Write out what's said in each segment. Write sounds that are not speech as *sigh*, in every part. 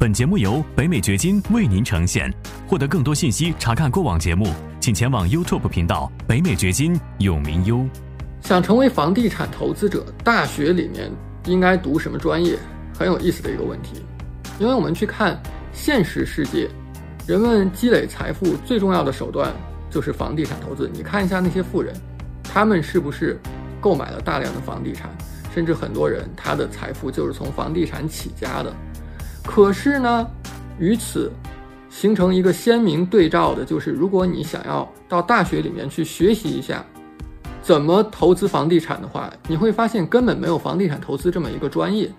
本节目由北美掘金为您呈现。获得更多信息，查看过往节目，请前往 YouTube 频道“北美掘金”永明优。想成为房地产投资者，大学里面应该读什么专业？很有意思的一个问题。因为我们去看现实世界，人们积累财富最重要的手段就是房地产投资。你看一下那些富人，他们是不是购买了大量的房地产？甚至很多人他的财富就是从房地产起家的。可是呢，与此形成一个鲜明对照的，就是如果你想要到大学里面去学习一下怎么投资房地产的话，你会发现根本没有房地产投资这么一个专业。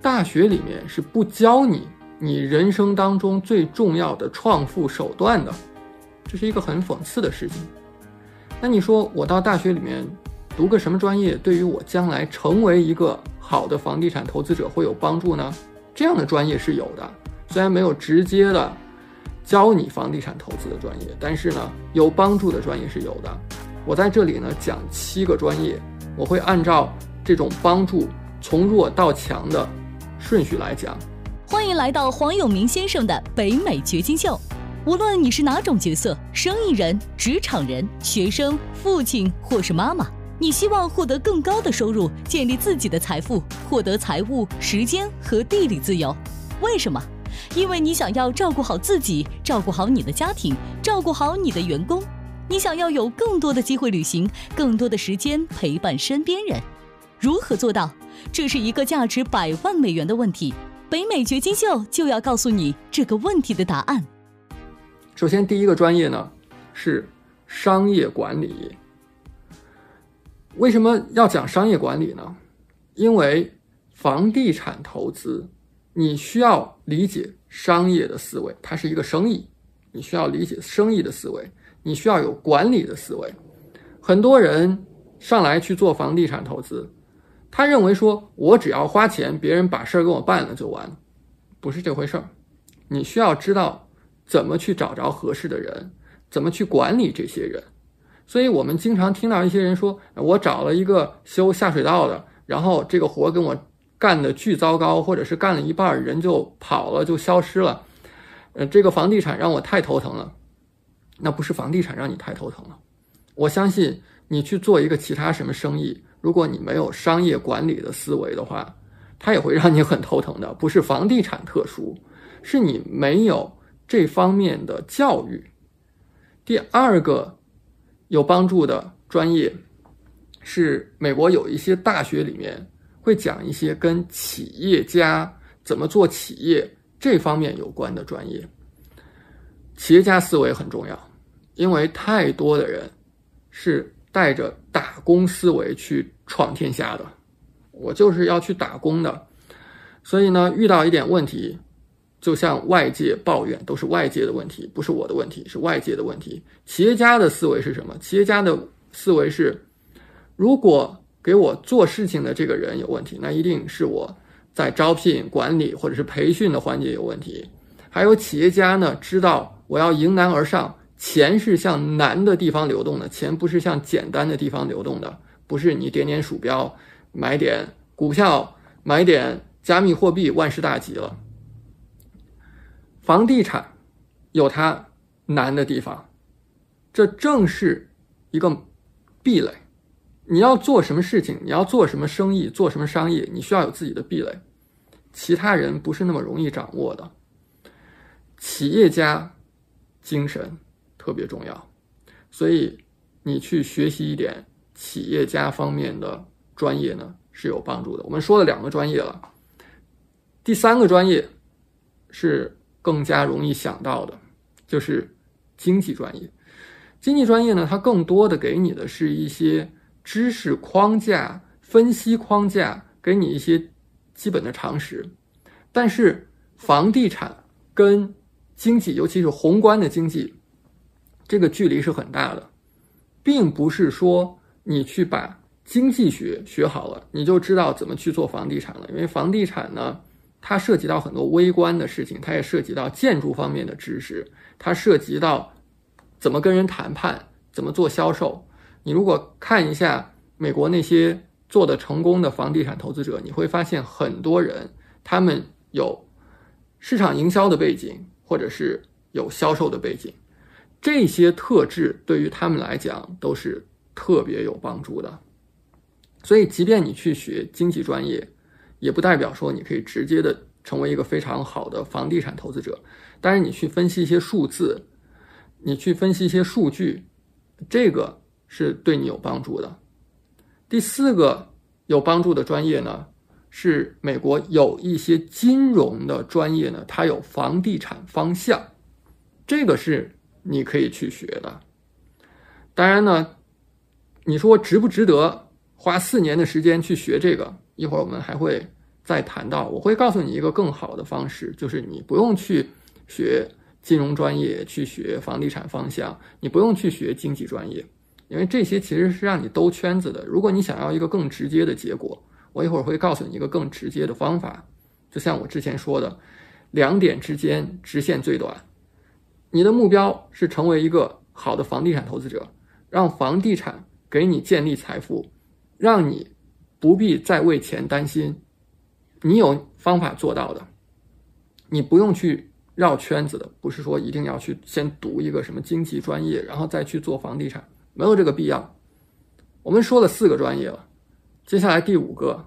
大学里面是不教你你人生当中最重要的创富手段的，这是一个很讽刺的事情。那你说我到大学里面读个什么专业，对于我将来成为一个好的房地产投资者会有帮助呢？这样的专业是有的，虽然没有直接的教你房地产投资的专业，但是呢，有帮助的专业是有的。我在这里呢讲七个专业，我会按照这种帮助从弱到强的顺序来讲。欢迎来到黄永明先生的北美掘金秀。无论你是哪种角色，生意人、职场人、学生、父亲或是妈妈。你希望获得更高的收入，建立自己的财富，获得财务、时间和地理自由。为什么？因为你想要照顾好自己，照顾好你的家庭，照顾好你的员工。你想要有更多的机会旅行，更多的时间陪伴身边人。如何做到？这是一个价值百万美元的问题。北美掘金秀就要告诉你这个问题的答案。首先，第一个专业呢是商业管理。为什么要讲商业管理呢？因为房地产投资，你需要理解商业的思维，它是一个生意，你需要理解生意的思维，你需要有管理的思维。很多人上来去做房地产投资，他认为说我只要花钱，别人把事儿给我办了就完了，不是这回事儿。你需要知道怎么去找着合适的人，怎么去管理这些人。所以我们经常听到一些人说：“我找了一个修下水道的，然后这个活跟我干的巨糟糕，或者是干了一半人就跑了，就消失了。呃，这个房地产让我太头疼了。那不是房地产让你太头疼了。我相信你去做一个其他什么生意，如果你没有商业管理的思维的话，它也会让你很头疼的。不是房地产特殊，是你没有这方面的教育。第二个。有帮助的专业是美国有一些大学里面会讲一些跟企业家怎么做企业这方面有关的专业。企业家思维很重要，因为太多的人是带着打工思维去闯天下的。我就是要去打工的，所以呢，遇到一点问题。就像外界抱怨都是外界的问题，不是我的问题，是外界的问题。企业家的思维是什么？企业家的思维是，如果给我做事情的这个人有问题，那一定是我在招聘、管理或者是培训的环节有问题。还有企业家呢，知道我要迎难而上，钱是向难的地方流动的，钱不是向简单的地方流动的，不是你点点鼠标买点股票、买点加密货币，万事大吉了。房地产有它难的地方，这正是一个壁垒。你要做什么事情，你要做什么生意，做什么商业，你需要有自己的壁垒，其他人不是那么容易掌握的。企业家精神特别重要，所以你去学习一点企业家方面的专业呢是有帮助的。我们说了两个专业了，第三个专业是。更加容易想到的，就是经济专业。经济专业呢，它更多的给你的是一些知识框架、分析框架，给你一些基本的常识。但是房地产跟经济，尤其是宏观的经济，这个距离是很大的，并不是说你去把经济学学好了，你就知道怎么去做房地产了。因为房地产呢。它涉及到很多微观的事情，它也涉及到建筑方面的知识，它涉及到怎么跟人谈判，怎么做销售。你如果看一下美国那些做的成功的房地产投资者，你会发现很多人他们有市场营销的背景，或者是有销售的背景，这些特质对于他们来讲都是特别有帮助的。所以，即便你去学经济专业，也不代表说你可以直接的成为一个非常好的房地产投资者。当然，你去分析一些数字，你去分析一些数据，这个是对你有帮助的。第四个有帮助的专业呢，是美国有一些金融的专业呢，它有房地产方向，这个是你可以去学的。当然呢，你说值不值得花四年的时间去学这个？一会儿我们还会再谈到，我会告诉你一个更好的方式，就是你不用去学金融专业，去学房地产方向，你不用去学经济专业。因为这些其实是让你兜圈子的。如果你想要一个更直接的结果，我一会儿会告诉你一个更直接的方法。就像我之前说的，两点之间直线最短。你的目标是成为一个好的房地产投资者，让房地产给你建立财富，让你不必再为钱担心。你有方法做到的，你不用去绕圈子的。不是说一定要去先读一个什么经济专业，然后再去做房地产。没有这个必要。我们说了四个专业了，接下来第五个，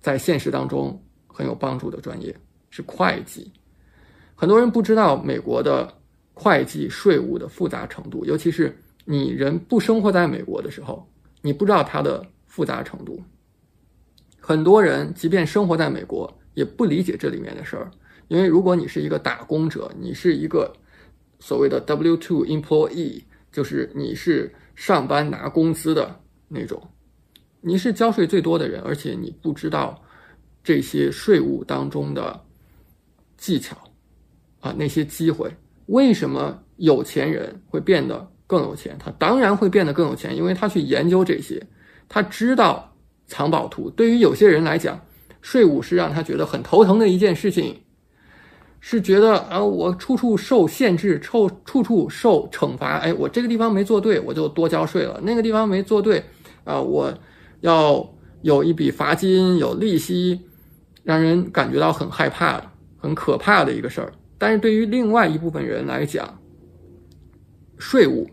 在现实当中很有帮助的专业是会计。很多人不知道美国的会计税务的复杂程度，尤其是你人不生活在美国的时候，你不知道它的复杂程度。很多人即便生活在美国，也不理解这里面的事儿，因为如果你是一个打工者，你是一个所谓的 W two employee。就是你是上班拿工资的那种，你是交税最多的人，而且你不知道这些税务当中的技巧啊，那些机会。为什么有钱人会变得更有钱？他当然会变得更有钱，因为他去研究这些，他知道藏宝图。对于有些人来讲，税务是让他觉得很头疼的一件事情。是觉得啊，我处处受限制，处处处受惩罚。哎，我这个地方没做对，我就多交税了；那个地方没做对，啊，我要有一笔罚金，有利息，让人感觉到很害怕、很可怕的一个事儿。但是对于另外一部分人来讲，税务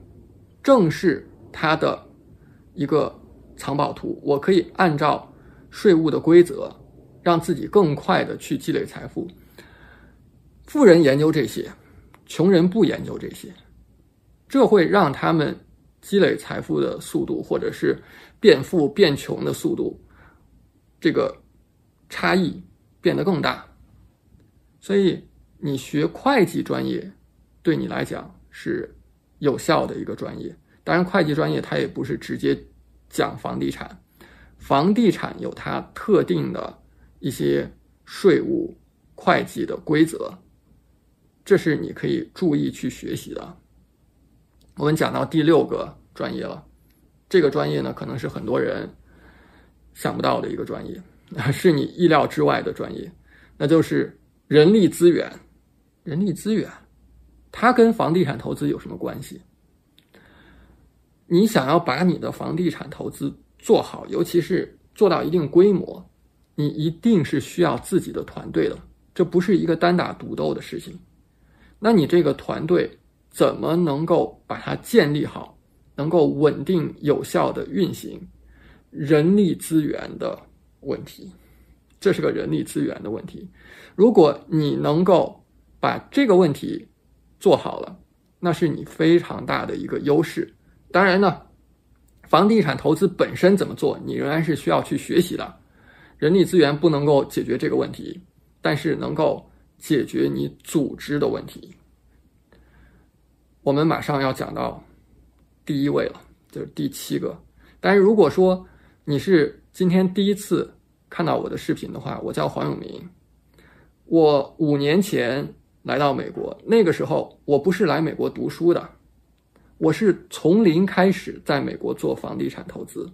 正是他的一个藏宝图。我可以按照税务的规则，让自己更快的去积累财富。富人研究这些，穷人不研究这些，这会让他们积累财富的速度，或者是变富变穷的速度，这个差异变得更大。所以，你学会计专业对你来讲是有效的一个专业。当然，会计专业它也不是直接讲房地产，房地产有它特定的一些税务会计的规则。这是你可以注意去学习的。我们讲到第六个专业了，这个专业呢，可能是很多人想不到的一个专业，啊 *laughs* 是你意料之外的专业，那就是人力资源。人力资源，它跟房地产投资有什么关系？你想要把你的房地产投资做好，尤其是做到一定规模，你一定是需要自己的团队的，这不是一个单打独斗的事情。那你这个团队怎么能够把它建立好，能够稳定有效的运行？人力资源的问题，这是个人力资源的问题。如果你能够把这个问题做好了，那是你非常大的一个优势。当然呢，房地产投资本身怎么做，你仍然是需要去学习的。人力资源不能够解决这个问题，但是能够。解决你组织的问题。我们马上要讲到第一位了，就是第七个。但是如果说你是今天第一次看到我的视频的话，我叫黄永明。我五年前来到美国，那个时候我不是来美国读书的，我是从零开始在美国做房地产投资。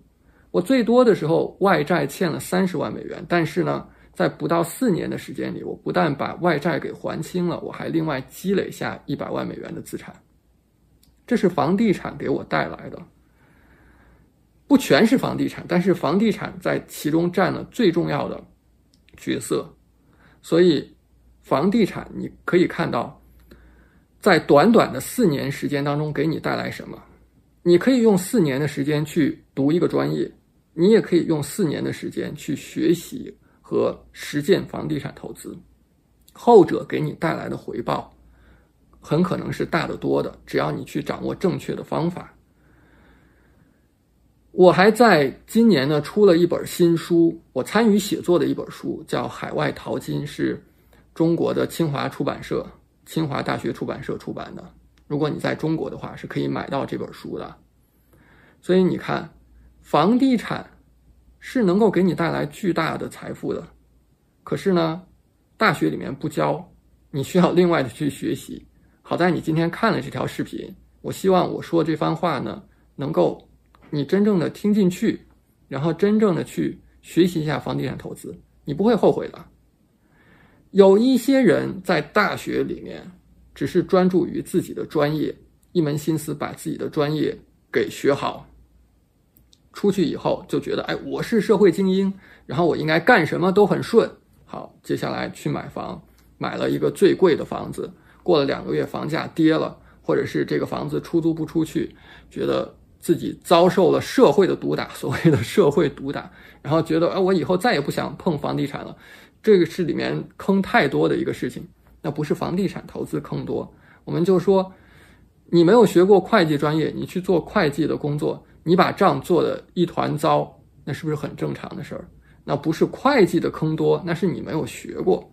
我最多的时候外债欠了三十万美元，但是呢。在不到四年的时间里，我不但把外债给还清了，我还另外积累下一百万美元的资产。这是房地产给我带来的，不全是房地产，但是房地产在其中占了最重要的角色。所以，房地产，你可以看到，在短短的四年时间当中给你带来什么？你可以用四年的时间去读一个专业，你也可以用四年的时间去学习和实践房地产投资。后者给你带来的回报，很可能是大得多的。只要你去掌握正确的方法。我还在今年呢出了一本新书，我参与写作的一本书叫《海外淘金》，是中国的清华出版社、清华大学出版社出版的。如果你在中国的话，是可以买到这本书的。所以你看，房地产是能够给你带来巨大的财富的。可是呢，大学里面不教，你需要另外的去学习。好在你今天看了这条视频，我希望我说这番话呢，能够。你真正的听进去，然后真正的去学习一下房地产投资，你不会后悔的。有一些人在大学里面只是专注于自己的专业，一门心思把自己的专业给学好，出去以后就觉得，哎，我是社会精英，然后我应该干什么都很顺。好，接下来去买房，买了一个最贵的房子，过了两个月房价跌了，或者是这个房子出租不出去，觉得。自己遭受了社会的毒打，所谓的社会毒打，然后觉得哎，我以后再也不想碰房地产了，这个是里面坑太多的一个事情。那不是房地产投资坑多，我们就说，你没有学过会计专业，你去做会计的工作，你把账做的一团糟，那是不是很正常的事儿？那不是会计的坑多，那是你没有学过。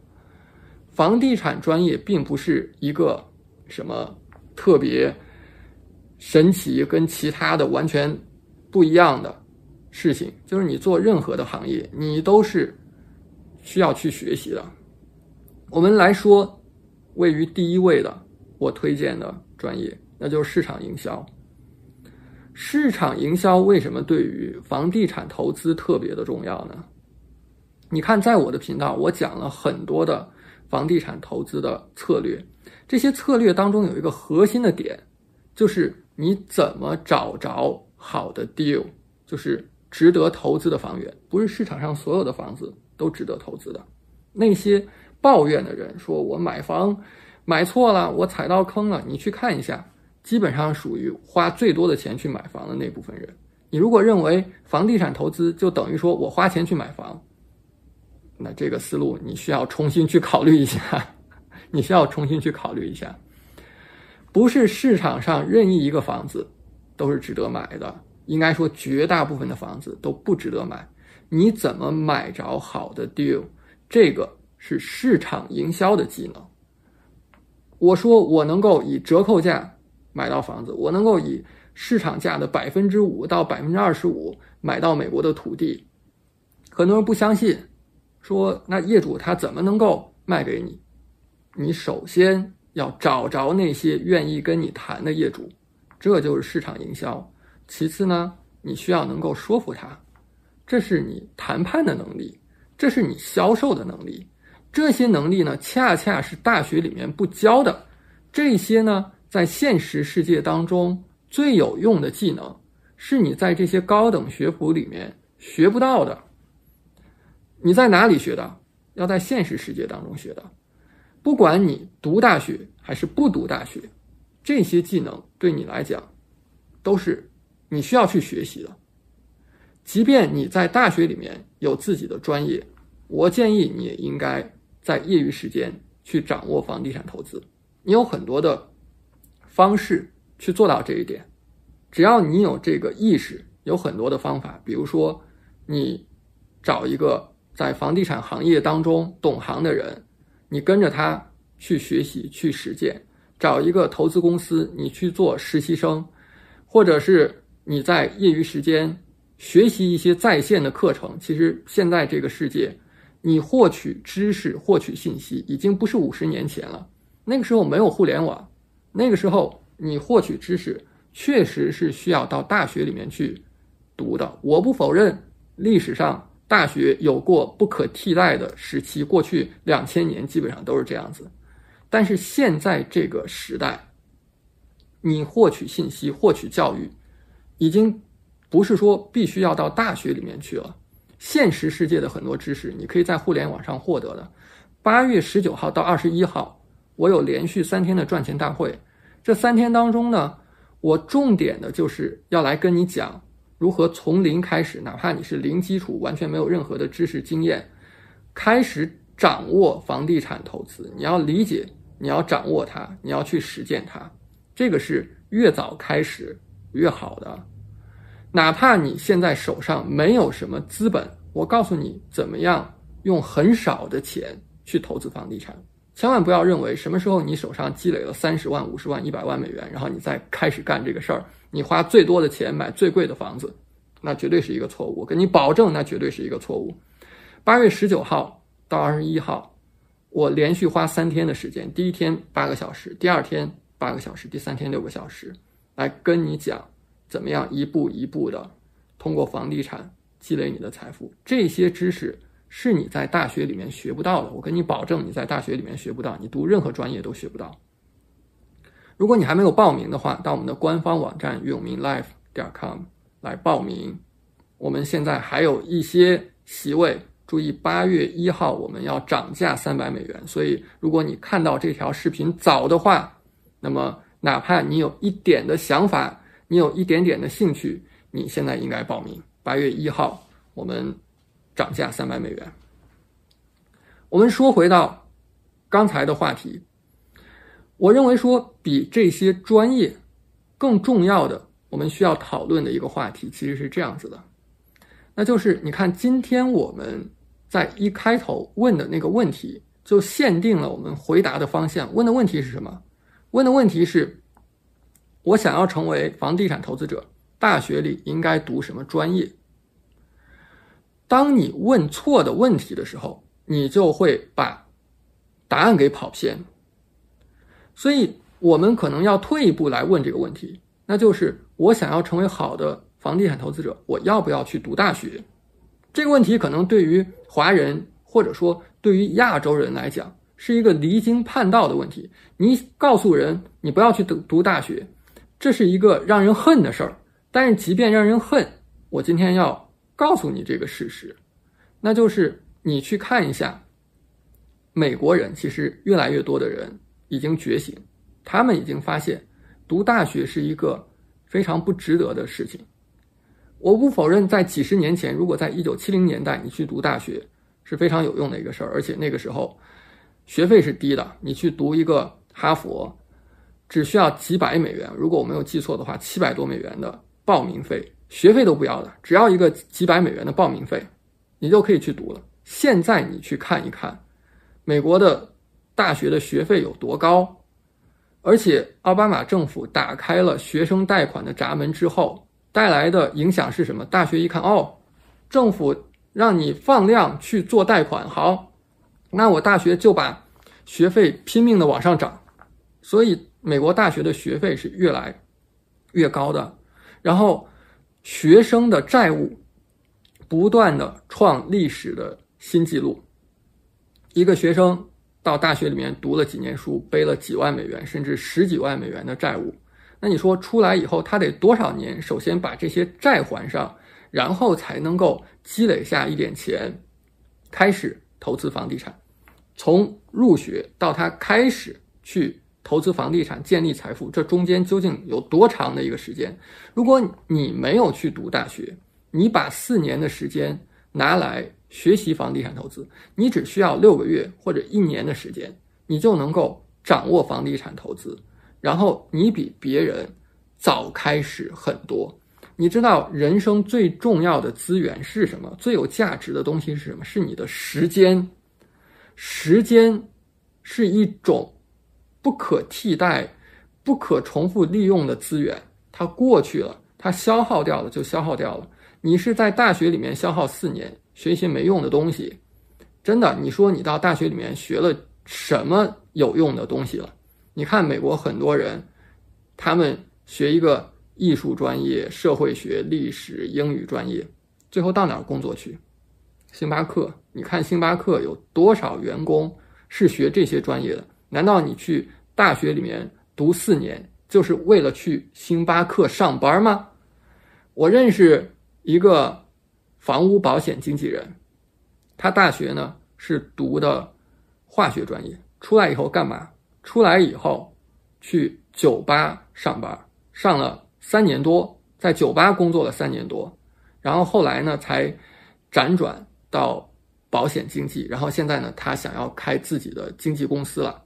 房地产专业并不是一个什么特别。神奇跟其他的完全不一样的事情，就是你做任何的行业，你都是需要去学习的。我们来说，位于第一位的我推荐的专业，那就是市场营销。市场营销为什么对于房地产投资特别的重要呢？你看，在我的频道，我讲了很多的房地产投资的策略，这些策略当中有一个核心的点，就是。你怎么找着好的 deal，就是值得投资的房源？不是市场上所有的房子都值得投资的。那些抱怨的人说：“我买房买错了，我踩到坑了。”你去看一下，基本上属于花最多的钱去买房的那部分人。你如果认为房地产投资就等于说我花钱去买房，那这个思路你需要重新去考虑一下，*laughs* 你需要重新去考虑一下。不是市场上任意一个房子都是值得买的，应该说绝大部分的房子都不值得买。你怎么买着好的 deal？这个是市场营销的技能。我说我能够以折扣价买到房子，我能够以市场价的百分之五到百分之二十五买到美国的土地。很多人不相信，说那业主他怎么能够卖给你？你首先。要找着那些愿意跟你谈的业主，这就是市场营销。其次呢，你需要能够说服他，这是你谈判的能力，这是你销售的能力。这些能力呢，恰恰是大学里面不教的。这些呢，在现实世界当中最有用的技能，是你在这些高等学府里面学不到的。你在哪里学的？要在现实世界当中学的。不管你读大学还是不读大学，这些技能对你来讲都是你需要去学习的。即便你在大学里面有自己的专业，我建议你也应该在业余时间去掌握房地产投资。你有很多的方式去做到这一点，只要你有这个意识，有很多的方法。比如说，你找一个在房地产行业当中懂行的人。你跟着他去学习、去实践，找一个投资公司，你去做实习生，或者是你在业余时间学习一些在线的课程。其实现在这个世界，你获取知识、获取信息已经不是五十年前了。那个时候没有互联网，那个时候你获取知识确实是需要到大学里面去读的。我不否认历史上。大学有过不可替代的时期，过去两千年基本上都是这样子。但是现在这个时代，你获取信息、获取教育，已经不是说必须要到大学里面去了。现实世界的很多知识，你可以在互联网上获得的，八月十九号到二十一号，我有连续三天的赚钱大会。这三天当中呢，我重点的就是要来跟你讲如何从零开始，哪怕你是零基础，完全没有任何的知识经验，开始掌握房地产投资。你要理解，你要掌握它，你要去实践它。这个是越早开始越好的。哪怕你现在手上没有什么资本，我告诉你怎么样用很少的钱去投资房地产。千万不要认为什么时候你手上积累了三十万、五十万、一百万美元，然后你再开始干这个事儿，你花最多的钱买最贵的房子，那绝对是一个错误。我跟你保证，那绝对是一个错误。八月十九号到二十一号，我连续花三天的时间，第一天八个小时，第二天八个小时，第三天六个小时，来跟你讲怎么样一步一步的通过房地产积累你的财富。这些知识。是你在大学里面学不到的，我跟你保证，你在大学里面学不到，你读任何专业都学不到。如果你还没有报名的话，到我们的官方网站永明 life 点 com 来报名。我们现在还有一些席位，注意八月一号我们要涨价三百美元，所以如果你看到这条视频早的话，那么哪怕你有一点的想法，你有一点点的兴趣，你现在应该报名。八月一号我们。涨价三百美元。我们说回到刚才的话题，我认为说比这些专业更重要的，我们需要讨论的一个话题其实是这样子的，那就是你看今天我们在一开头问的那个问题，就限定了我们回答的方向。问的问题是什么？问的问题是：我想要成为房地产投资者，大学里应该读什么专业？当你问错的问题的时候，你就会把答案给跑偏。所以，我们可能要退一步来问这个问题，那就是我想要成为好的房地产投资者，我要不要去读大学？这个问题可能对于华人或者说对于亚洲人来讲是一个离经叛道的问题。你告诉人你不要去读读大学，这是一个让人恨的事儿。但是，即便让人恨，我今天要。告诉你这个事实，那就是你去看一下，美国人其实越来越多的人已经觉醒，他们已经发现读大学是一个非常不值得的事情。我不否认，在几十年前，如果在一九七零年代你去读大学是非常有用的一个事儿，而且那个时候学费是低的，你去读一个哈佛只需要几百美元，如果我没有记错的话，七百多美元的报名费。学费都不要的，只要一个几百美元的报名费，你就可以去读了。现在你去看一看，美国的大学的学费有多高，而且奥巴马政府打开了学生贷款的闸门之后，带来的影响是什么？大学一看，哦，政府让你放量去做贷款，好，那我大学就把学费拼命的往上涨，所以美国大学的学费是越来越高的，然后。学生的债务不断的创历史的新纪录。一个学生到大学里面读了几年书，背了几万美元甚至十几万美元的债务，那你说出来以后他得多少年？首先把这些债还上，然后才能够积累下一点钱，开始投资房地产。从入学到他开始去。投资房地产建立财富，这中间究竟有多长的一个时间？如果你没有去读大学，你把四年的时间拿来学习房地产投资，你只需要六个月或者一年的时间，你就能够掌握房地产投资。然后你比别人早开始很多。你知道人生最重要的资源是什么？最有价值的东西是什么？是你的时间。时间是一种。不可替代、不可重复利用的资源，它过去了，它消耗掉了就消耗掉了。你是在大学里面消耗四年学一些没用的东西，真的？你说你到大学里面学了什么有用的东西了？你看美国很多人，他们学一个艺术专业、社会学、历史、英语专业，最后到哪儿工作去？星巴克？你看星巴克有多少员工是学这些专业的？难道你去大学里面读四年，就是为了去星巴克上班吗？我认识一个房屋保险经纪人，他大学呢是读的化学专业，出来以后干嘛？出来以后去酒吧上班，上了三年多，在酒吧工作了三年多，然后后来呢才辗转到保险经纪，然后现在呢他想要开自己的经纪公司了，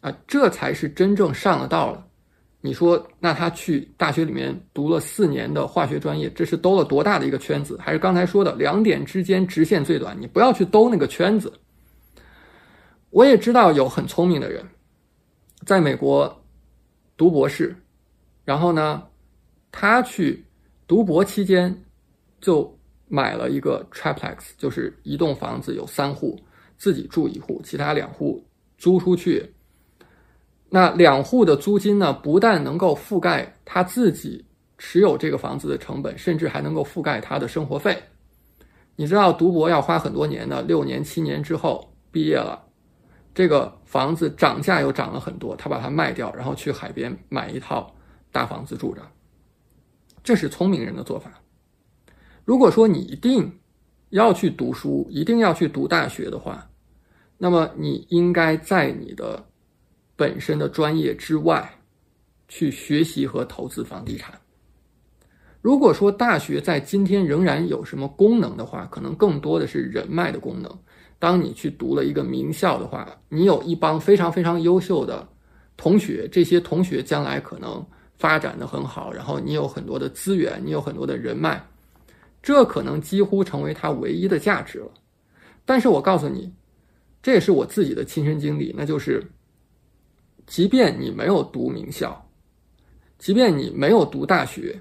啊，这才是真正上了道了。你说，那他去大学里面读了四年的化学专业，这是兜了多大的一个圈子？还是刚才说的两点之间直线最短？你不要去兜那个圈子。我也知道有很聪明的人，在美国读博士，然后呢，他去读博期间就买了一个 triplex，就是一栋房子有三户，自己住一户，其他两户租出去。那两户的租金呢，不但能够覆盖他自己持有这个房子的成本，甚至还能够覆盖他的生活费。你知道读博要花很多年的，六年、七年之后毕业了，这个房子涨价又涨了很多，他把它卖掉，然后去海边买一套大房子住着。这是聪明人的做法。如果说你一定要去读书，一定要去读大学的话，那么你应该在你的。本身的专业之外，去学习和投资房地产。如果说大学在今天仍然有什么功能的话，可能更多的是人脉的功能。当你去读了一个名校的话，你有一帮非常非常优秀的同学，这些同学将来可能发展的很好，然后你有很多的资源，你有很多的人脉，这可能几乎成为他唯一的价值了。但是我告诉你，这也是我自己的亲身经历，那就是。即便你没有读名校，即便你没有读大学，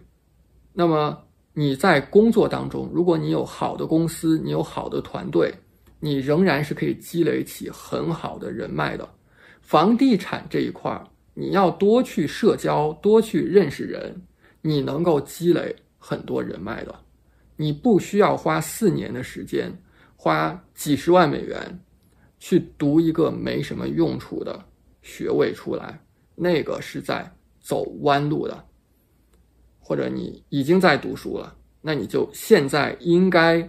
那么你在工作当中，如果你有好的公司，你有好的团队，你仍然是可以积累起很好的人脉的。房地产这一块儿，你要多去社交，多去认识人，你能够积累很多人脉的。你不需要花四年的时间，花几十万美元去读一个没什么用处的。学位出来，那个是在走弯路的，或者你已经在读书了，那你就现在应该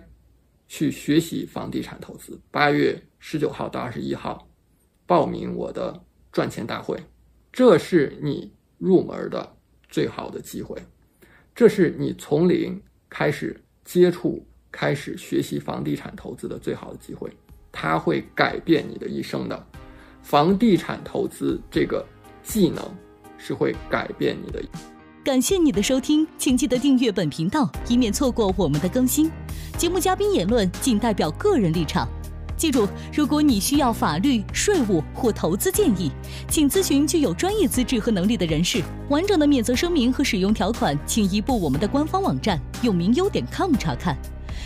去学习房地产投资。八月十九号到二十一号，报名我的赚钱大会，这是你入门的最好的机会，这是你从零开始接触、开始学习房地产投资的最好的机会，它会改变你的一生的。房地产投资这个技能是会改变你的。感谢你的收听，请记得订阅本频道，以免错过我们的更新。节目嘉宾言论仅代表个人立场。记住，如果你需要法律、税务或投资建议，请咨询具有专业资质和能力的人士。完整的免责声明和使用条款，请移步我们的官方网站永明优点 com 查看。